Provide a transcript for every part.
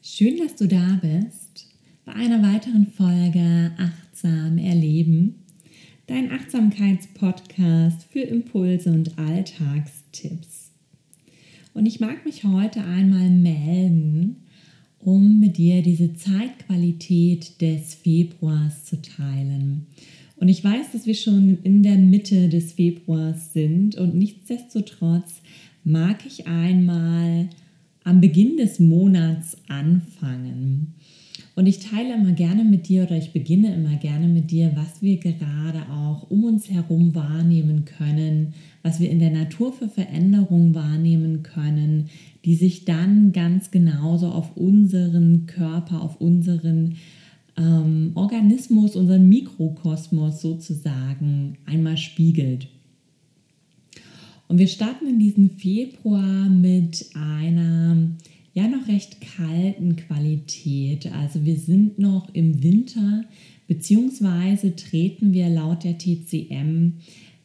Schön, dass du da bist bei einer weiteren Folge Achtsam Erleben, dein Achtsamkeitspodcast für Impulse und Alltagstipps. Und ich mag mich heute einmal melden, um mit dir diese Zeitqualität des Februars zu teilen. Und ich weiß, dass wir schon in der Mitte des Februars sind und nichtsdestotrotz mag ich einmal am Beginn des Monats anfangen. Und ich teile immer gerne mit dir oder ich beginne immer gerne mit dir, was wir gerade auch um uns herum wahrnehmen können, was wir in der Natur für Veränderungen wahrnehmen können, die sich dann ganz genauso auf unseren Körper, auf unseren ähm, Organismus, unseren Mikrokosmos sozusagen einmal spiegelt. Und wir starten in diesem Februar mit einer ja noch recht kalten Qualität. Also wir sind noch im Winter, beziehungsweise treten wir laut der TCM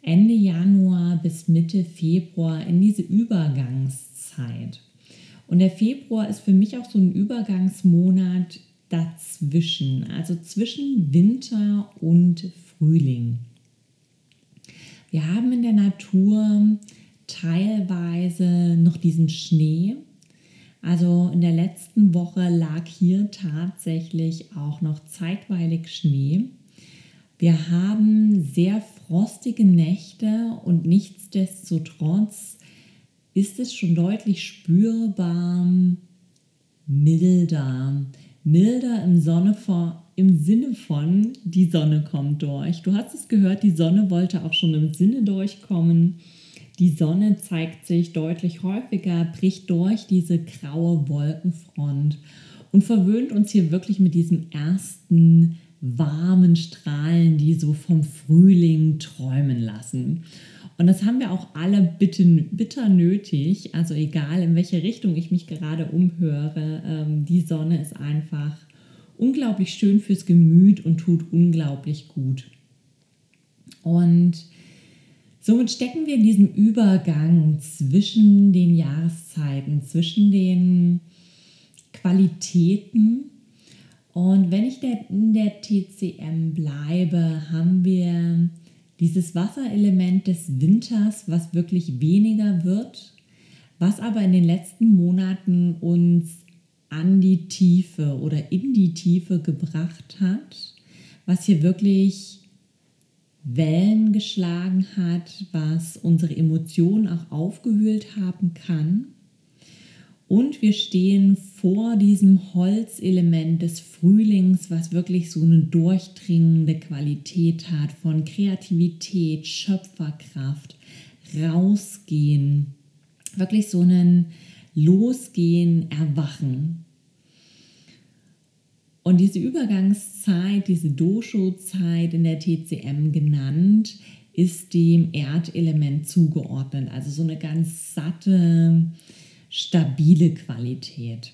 Ende Januar bis Mitte Februar in diese Übergangszeit. Und der Februar ist für mich auch so ein Übergangsmonat dazwischen, also zwischen Winter und Frühling. Wir haben in der Natur teilweise noch diesen Schnee. Also in der letzten Woche lag hier tatsächlich auch noch zeitweilig Schnee. Wir haben sehr frostige Nächte und nichtsdestotrotz ist es schon deutlich spürbar milder. Milder im Sonne vor, im Sinne von, die Sonne kommt durch. Du hast es gehört, die Sonne wollte auch schon im Sinne durchkommen. Die Sonne zeigt sich deutlich häufiger, bricht durch diese graue Wolkenfront und verwöhnt uns hier wirklich mit diesen ersten warmen Strahlen, die so vom Frühling träumen lassen. Und das haben wir auch alle bitter, bitter nötig. Also egal, in welche Richtung ich mich gerade umhöre, ähm, die Sonne ist einfach unglaublich schön fürs Gemüt und tut unglaublich gut. Und somit stecken wir in diesem Übergang zwischen den Jahreszeiten, zwischen den Qualitäten. Und wenn ich in der TCM bleibe, haben wir dieses Wasserelement des Winters, was wirklich weniger wird, was aber in den letzten Monaten uns an die Tiefe oder in die Tiefe gebracht hat, was hier wirklich Wellen geschlagen hat, was unsere Emotionen auch aufgewühlt haben kann. Und wir stehen vor diesem Holzelement des Frühlings, was wirklich so eine durchdringende Qualität hat von Kreativität, Schöpferkraft, rausgehen, wirklich so einen Losgehen, Erwachen. Und diese Übergangszeit, diese Dosho-Zeit in der TCM genannt, ist dem Erdelement zugeordnet. Also so eine ganz satte, stabile Qualität.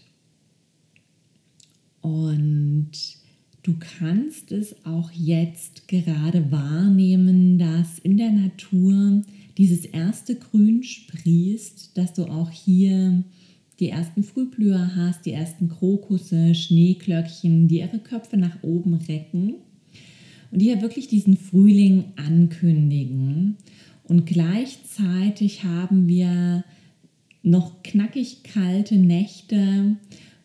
Und du kannst es auch jetzt gerade wahrnehmen, dass in der Natur dieses erste Grün sprießt, dass du auch hier die ersten Frühblüher hast, die ersten Krokusse, Schneeklöckchen, die ihre Köpfe nach oben recken und die ja wirklich diesen Frühling ankündigen. Und gleichzeitig haben wir noch knackig kalte Nächte,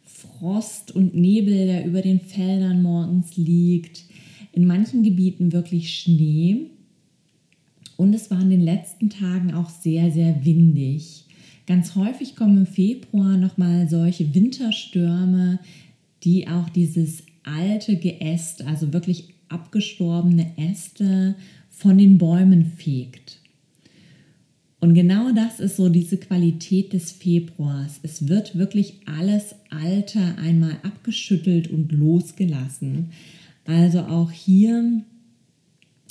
Frost und Nebel, der über den Feldern morgens liegt, in manchen Gebieten wirklich Schnee. Und es war in den letzten Tagen auch sehr, sehr windig. Ganz häufig kommen im Februar nochmal solche Winterstürme, die auch dieses alte Geäst, also wirklich abgestorbene Äste von den Bäumen fegt. Und genau das ist so diese Qualität des Februars. Es wird wirklich alles Alte einmal abgeschüttelt und losgelassen. Also auch hier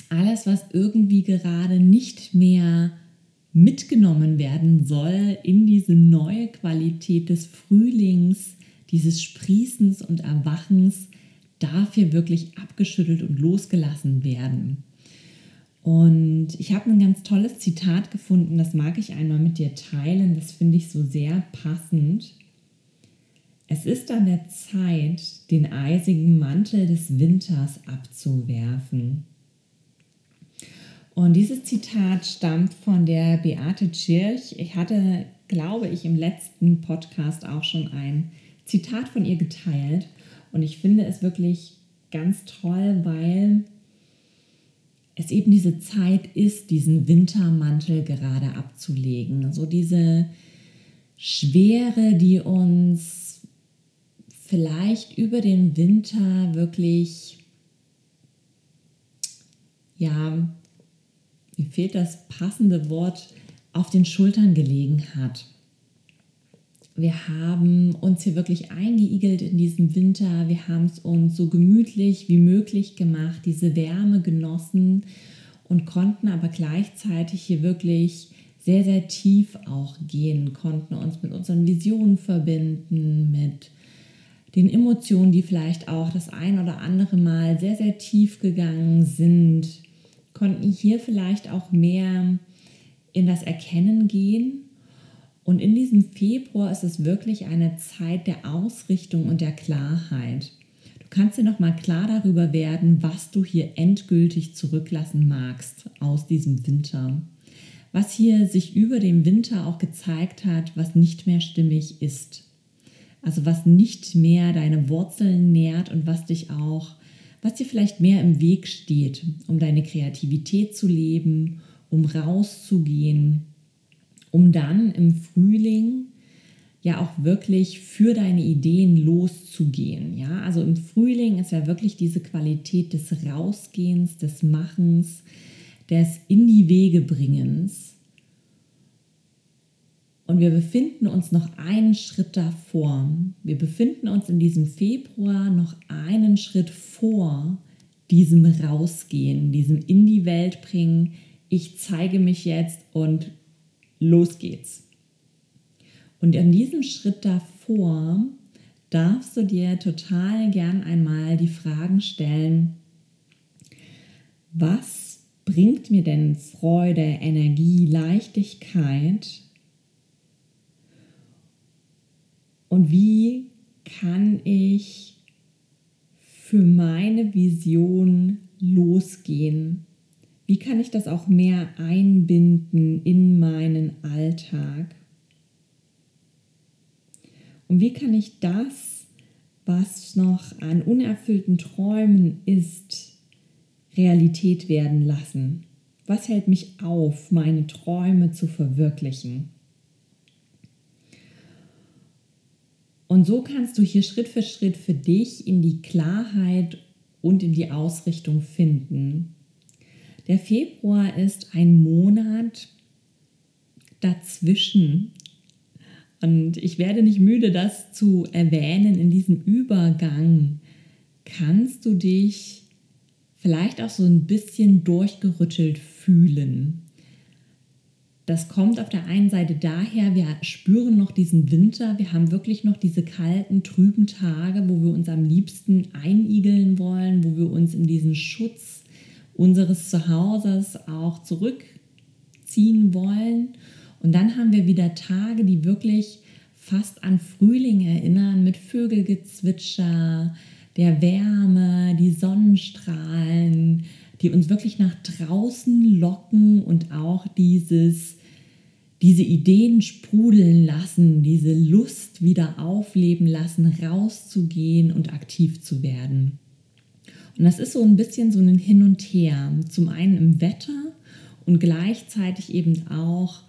alles, was irgendwie gerade nicht mehr mitgenommen werden soll in diese neue Qualität des Frühlings, dieses Sprießens und Erwachens, darf hier wirklich abgeschüttelt und losgelassen werden. Und ich habe ein ganz tolles Zitat gefunden, das mag ich einmal mit dir teilen, das finde ich so sehr passend. Es ist an der Zeit, den eisigen Mantel des Winters abzuwerfen. Und dieses Zitat stammt von der Beate Tschirch. Ich hatte, glaube ich, im letzten Podcast auch schon ein Zitat von ihr geteilt. Und ich finde es wirklich ganz toll, weil es eben diese Zeit ist, diesen Wintermantel gerade abzulegen. So diese Schwere, die uns vielleicht über den Winter wirklich, ja, mir fehlt das passende Wort, auf den Schultern gelegen hat. Wir haben uns hier wirklich eingeigelt in diesem Winter. Wir haben es uns so gemütlich wie möglich gemacht, diese Wärme genossen und konnten aber gleichzeitig hier wirklich sehr, sehr tief auch gehen, konnten uns mit unseren Visionen verbinden, mit den Emotionen, die vielleicht auch das ein oder andere Mal sehr, sehr tief gegangen sind, konnten hier vielleicht auch mehr in das Erkennen gehen und in diesem Februar ist es wirklich eine Zeit der Ausrichtung und der Klarheit. Du kannst dir noch mal klar darüber werden, was du hier endgültig zurücklassen magst aus diesem Winter. Was hier sich über dem Winter auch gezeigt hat, was nicht mehr stimmig ist. Also was nicht mehr deine Wurzeln nährt und was dich auch, was dir vielleicht mehr im Weg steht, um deine Kreativität zu leben, um rauszugehen, um dann im Frühling ja auch wirklich für deine Ideen loszugehen. Ja, also im Frühling ist ja wirklich diese Qualität des Rausgehens, des Machens, des in die Wege bringens. Und wir befinden uns noch einen Schritt davor. Wir befinden uns in diesem Februar noch einen Schritt vor diesem Rausgehen, diesem in die Welt bringen. Ich zeige mich jetzt und los geht's. Und an diesem Schritt davor darfst du dir total gern einmal die Fragen stellen, was bringt mir denn Freude, Energie, Leichtigkeit? Und wie kann ich für meine Vision losgehen? Wie kann ich das auch mehr einbinden in meinen Alltag? Und wie kann ich das, was noch an unerfüllten Träumen ist, Realität werden lassen? Was hält mich auf, meine Träume zu verwirklichen? Und so kannst du hier Schritt für Schritt für dich in die Klarheit und in die Ausrichtung finden. Der Februar ist ein Monat dazwischen. Und ich werde nicht müde, das zu erwähnen. In diesem Übergang kannst du dich vielleicht auch so ein bisschen durchgerüttelt fühlen. Das kommt auf der einen Seite daher, wir spüren noch diesen Winter, wir haben wirklich noch diese kalten, trüben Tage, wo wir uns am liebsten einigeln wollen, wo wir uns in diesen Schutz unseres Zuhauses auch zurückziehen wollen. Und dann haben wir wieder Tage, die wirklich fast an Frühling erinnern mit Vögelgezwitscher, der Wärme, die Sonnenstrahlen, die uns wirklich nach draußen locken und auch dieses, diese Ideen sprudeln lassen, diese Lust wieder aufleben lassen, rauszugehen und aktiv zu werden. Und das ist so ein bisschen so ein Hin und Her. Zum einen im Wetter und gleichzeitig eben auch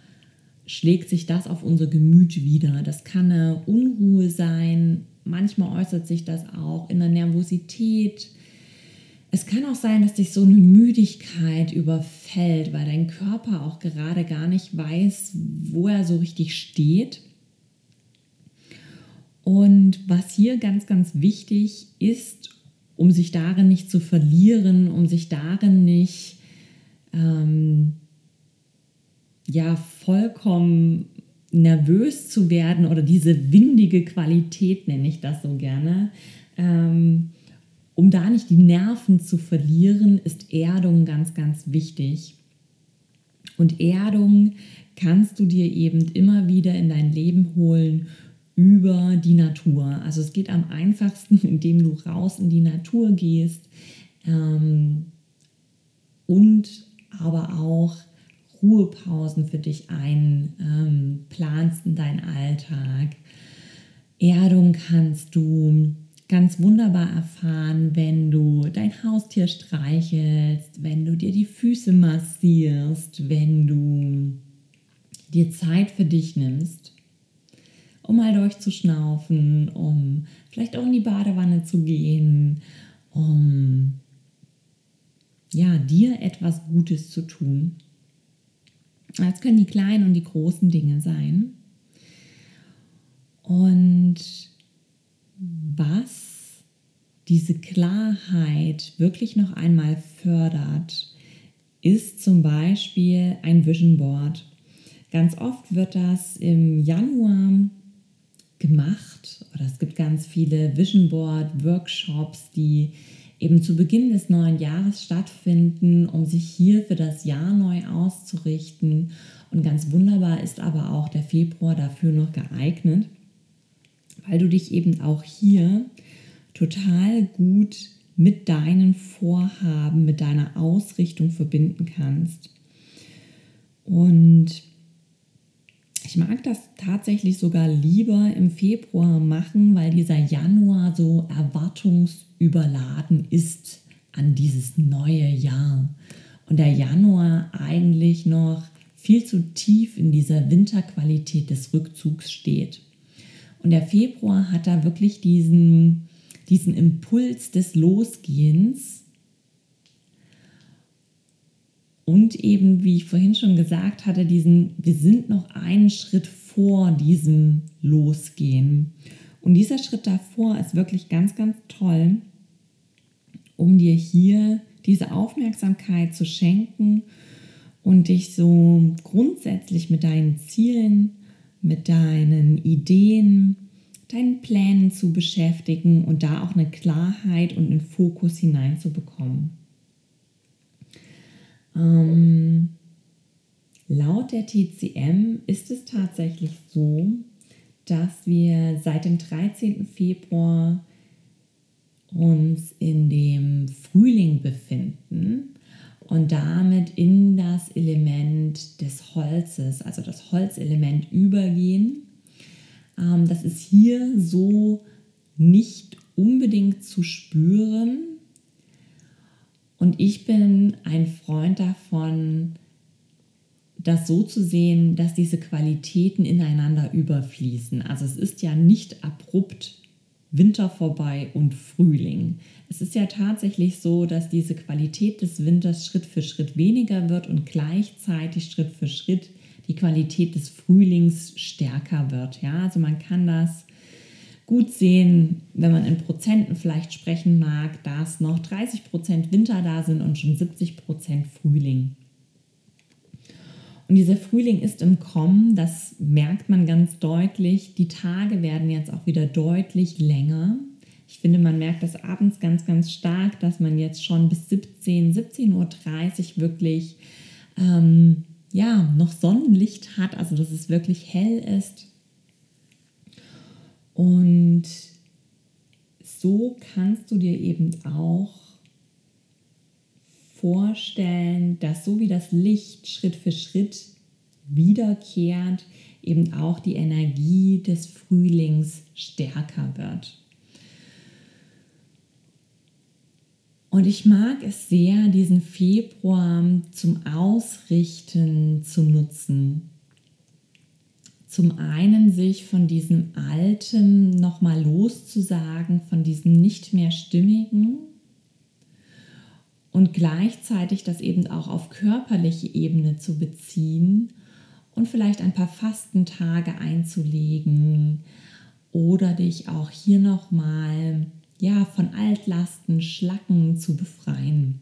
schlägt sich das auf unser Gemüt wieder. Das kann eine Unruhe sein. Manchmal äußert sich das auch in der Nervosität. Es kann auch sein, dass dich so eine Müdigkeit überfällt, weil dein Körper auch gerade gar nicht weiß, wo er so richtig steht. Und was hier ganz, ganz wichtig ist um sich darin nicht zu verlieren, um sich darin nicht ähm, ja vollkommen nervös zu werden oder diese windige Qualität nenne ich das so gerne. Ähm, um da nicht die Nerven zu verlieren, ist Erdung ganz, ganz wichtig. Und Erdung kannst du dir eben immer wieder in dein Leben holen über die Natur. Also es geht am einfachsten, indem du raus in die Natur gehst ähm, und aber auch Ruhepausen für dich einplanst ähm, in deinen Alltag. Erdung kannst du ganz wunderbar erfahren, wenn du dein Haustier streichelst, wenn du dir die Füße massierst, wenn du dir Zeit für dich nimmst, um mal durchzuschnaufen, um vielleicht auch in die Badewanne zu gehen, um ja, dir etwas Gutes zu tun. Das können die kleinen und die großen Dinge sein. Und was diese Klarheit wirklich noch einmal fördert, ist zum Beispiel ein Vision Board. Ganz oft wird das im Januar gemacht oder es gibt ganz viele Vision Board Workshops, die eben zu Beginn des neuen Jahres stattfinden, um sich hier für das Jahr neu auszurichten. Und ganz wunderbar ist aber auch der Februar dafür noch geeignet weil du dich eben auch hier total gut mit deinen Vorhaben, mit deiner Ausrichtung verbinden kannst. Und ich mag das tatsächlich sogar lieber im Februar machen, weil dieser Januar so erwartungsüberladen ist an dieses neue Jahr. Und der Januar eigentlich noch viel zu tief in dieser Winterqualität des Rückzugs steht. Und der Februar hat da wirklich diesen, diesen Impuls des Losgehens. Und eben, wie ich vorhin schon gesagt hatte, diesen, wir sind noch einen Schritt vor diesem Losgehen. Und dieser Schritt davor ist wirklich ganz, ganz toll, um dir hier diese Aufmerksamkeit zu schenken und dich so grundsätzlich mit deinen Zielen mit deinen Ideen, deinen Plänen zu beschäftigen und da auch eine Klarheit und einen Fokus hineinzubekommen. Ähm, laut der TCM ist es tatsächlich so, dass wir seit dem 13. Februar uns in dem Frühling befinden und damit in das Element des Holzes, also das Holzelement übergehen. Ähm, das ist hier so nicht unbedingt zu spüren. Und ich bin ein Freund davon, das so zu sehen, dass diese Qualitäten ineinander überfließen. Also es ist ja nicht abrupt Winter vorbei und Frühling. Es ist ja tatsächlich so, dass diese Qualität des Winters Schritt für Schritt weniger wird und gleichzeitig Schritt für Schritt die Qualität des Frühlings stärker wird. Ja, also man kann das gut sehen, wenn man in Prozenten vielleicht sprechen mag, dass noch 30 Prozent Winter da sind und schon 70 Prozent Frühling. Und dieser Frühling ist im Kommen, das merkt man ganz deutlich. Die Tage werden jetzt auch wieder deutlich länger. Ich finde, man merkt das abends ganz, ganz stark, dass man jetzt schon bis 17, 17.30 Uhr wirklich ähm, ja, noch Sonnenlicht hat, also dass es wirklich hell ist. Und so kannst du dir eben auch vorstellen, dass so wie das Licht Schritt für Schritt wiederkehrt, eben auch die Energie des Frühlings stärker wird. Und ich mag es sehr, diesen Februar zum Ausrichten zu nutzen. Zum einen sich von diesem Alten nochmal loszusagen, von diesem nicht mehr Stimmigen und gleichzeitig das eben auch auf körperliche Ebene zu beziehen und vielleicht ein paar Fastentage einzulegen oder dich auch hier nochmal ja, von Altlasten, Schlacken zu befreien.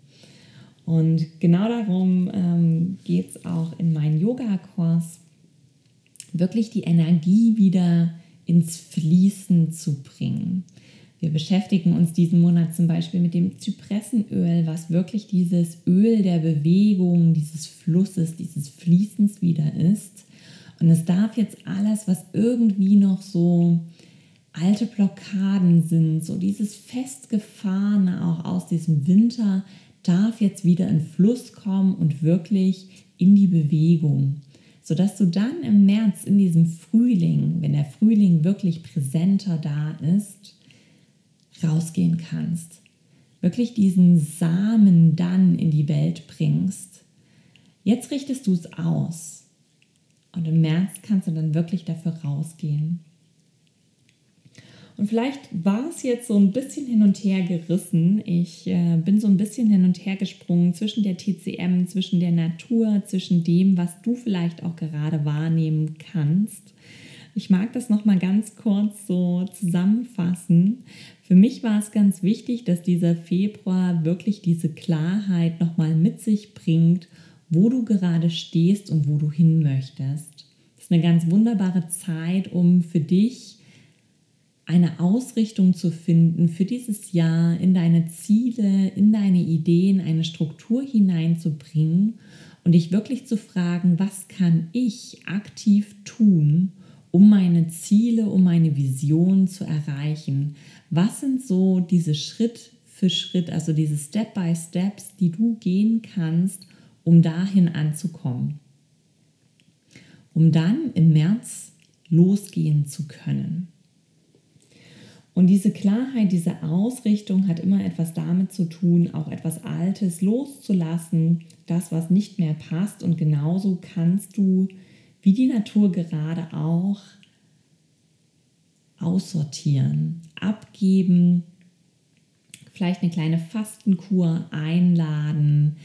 Und genau darum ähm, geht es auch in meinem Yoga-Kurs, wirklich die Energie wieder ins Fließen zu bringen. Wir beschäftigen uns diesen Monat zum Beispiel mit dem Zypressenöl, was wirklich dieses Öl der Bewegung, dieses Flusses, dieses Fließens wieder ist. Und es darf jetzt alles, was irgendwie noch so alte Blockaden sind, so dieses festgefahrene auch aus diesem Winter, darf jetzt wieder in Fluss kommen und wirklich in die Bewegung, sodass du dann im März in diesem Frühling, wenn der Frühling wirklich präsenter da ist, rausgehen kannst. Wirklich diesen Samen dann in die Welt bringst. Jetzt richtest du es aus. Und im März kannst du dann wirklich dafür rausgehen. Und vielleicht war es jetzt so ein bisschen hin und her gerissen. Ich äh, bin so ein bisschen hin und her gesprungen zwischen der TCM, zwischen der Natur, zwischen dem, was du vielleicht auch gerade wahrnehmen kannst. Ich mag das noch mal ganz kurz so zusammenfassen. Für mich war es ganz wichtig, dass dieser Februar wirklich diese Klarheit noch mal mit sich bringt, wo du gerade stehst und wo du hin möchtest. Das ist eine ganz wunderbare Zeit, um für dich eine Ausrichtung zu finden für dieses Jahr, in deine Ziele, in deine Ideen, eine Struktur hineinzubringen und dich wirklich zu fragen, was kann ich aktiv tun, um meine Ziele, um meine Vision zu erreichen? Was sind so diese Schritt für Schritt, also diese Step-by-Steps, die du gehen kannst, um dahin anzukommen? Um dann im März losgehen zu können. Und diese Klarheit, diese Ausrichtung hat immer etwas damit zu tun, auch etwas Altes loszulassen, das, was nicht mehr passt. Und genauso kannst du, wie die Natur gerade auch, aussortieren, abgeben, vielleicht eine kleine Fastenkur einladen,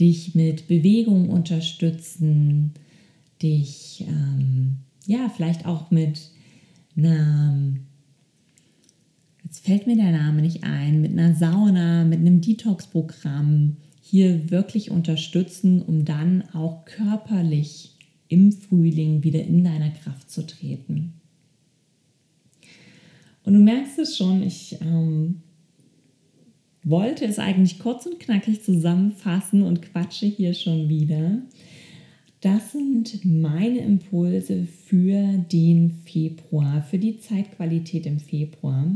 dich mit Bewegung unterstützen, dich ähm, ja vielleicht auch mit einer jetzt fällt mir der Name nicht ein, mit einer Sauna, mit einem Detox-Programm hier wirklich unterstützen, um dann auch körperlich im Frühling wieder in deiner Kraft zu treten. Und du merkst es schon, ich ähm, wollte es eigentlich kurz und knackig zusammenfassen und quatsche hier schon wieder. Das sind meine Impulse für den Februar, für die Zeitqualität im Februar.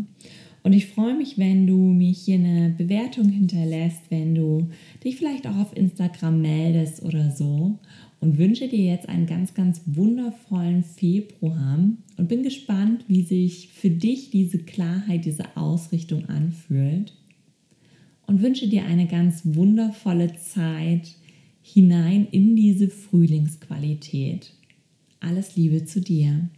Und ich freue mich, wenn du mir hier eine Bewertung hinterlässt, wenn du dich vielleicht auch auf Instagram meldest oder so. Und wünsche dir jetzt einen ganz, ganz wundervollen Februar und bin gespannt, wie sich für dich diese Klarheit, diese Ausrichtung anfühlt. Und wünsche dir eine ganz wundervolle Zeit hinein in diese Frühlingsqualität. Alles Liebe zu dir.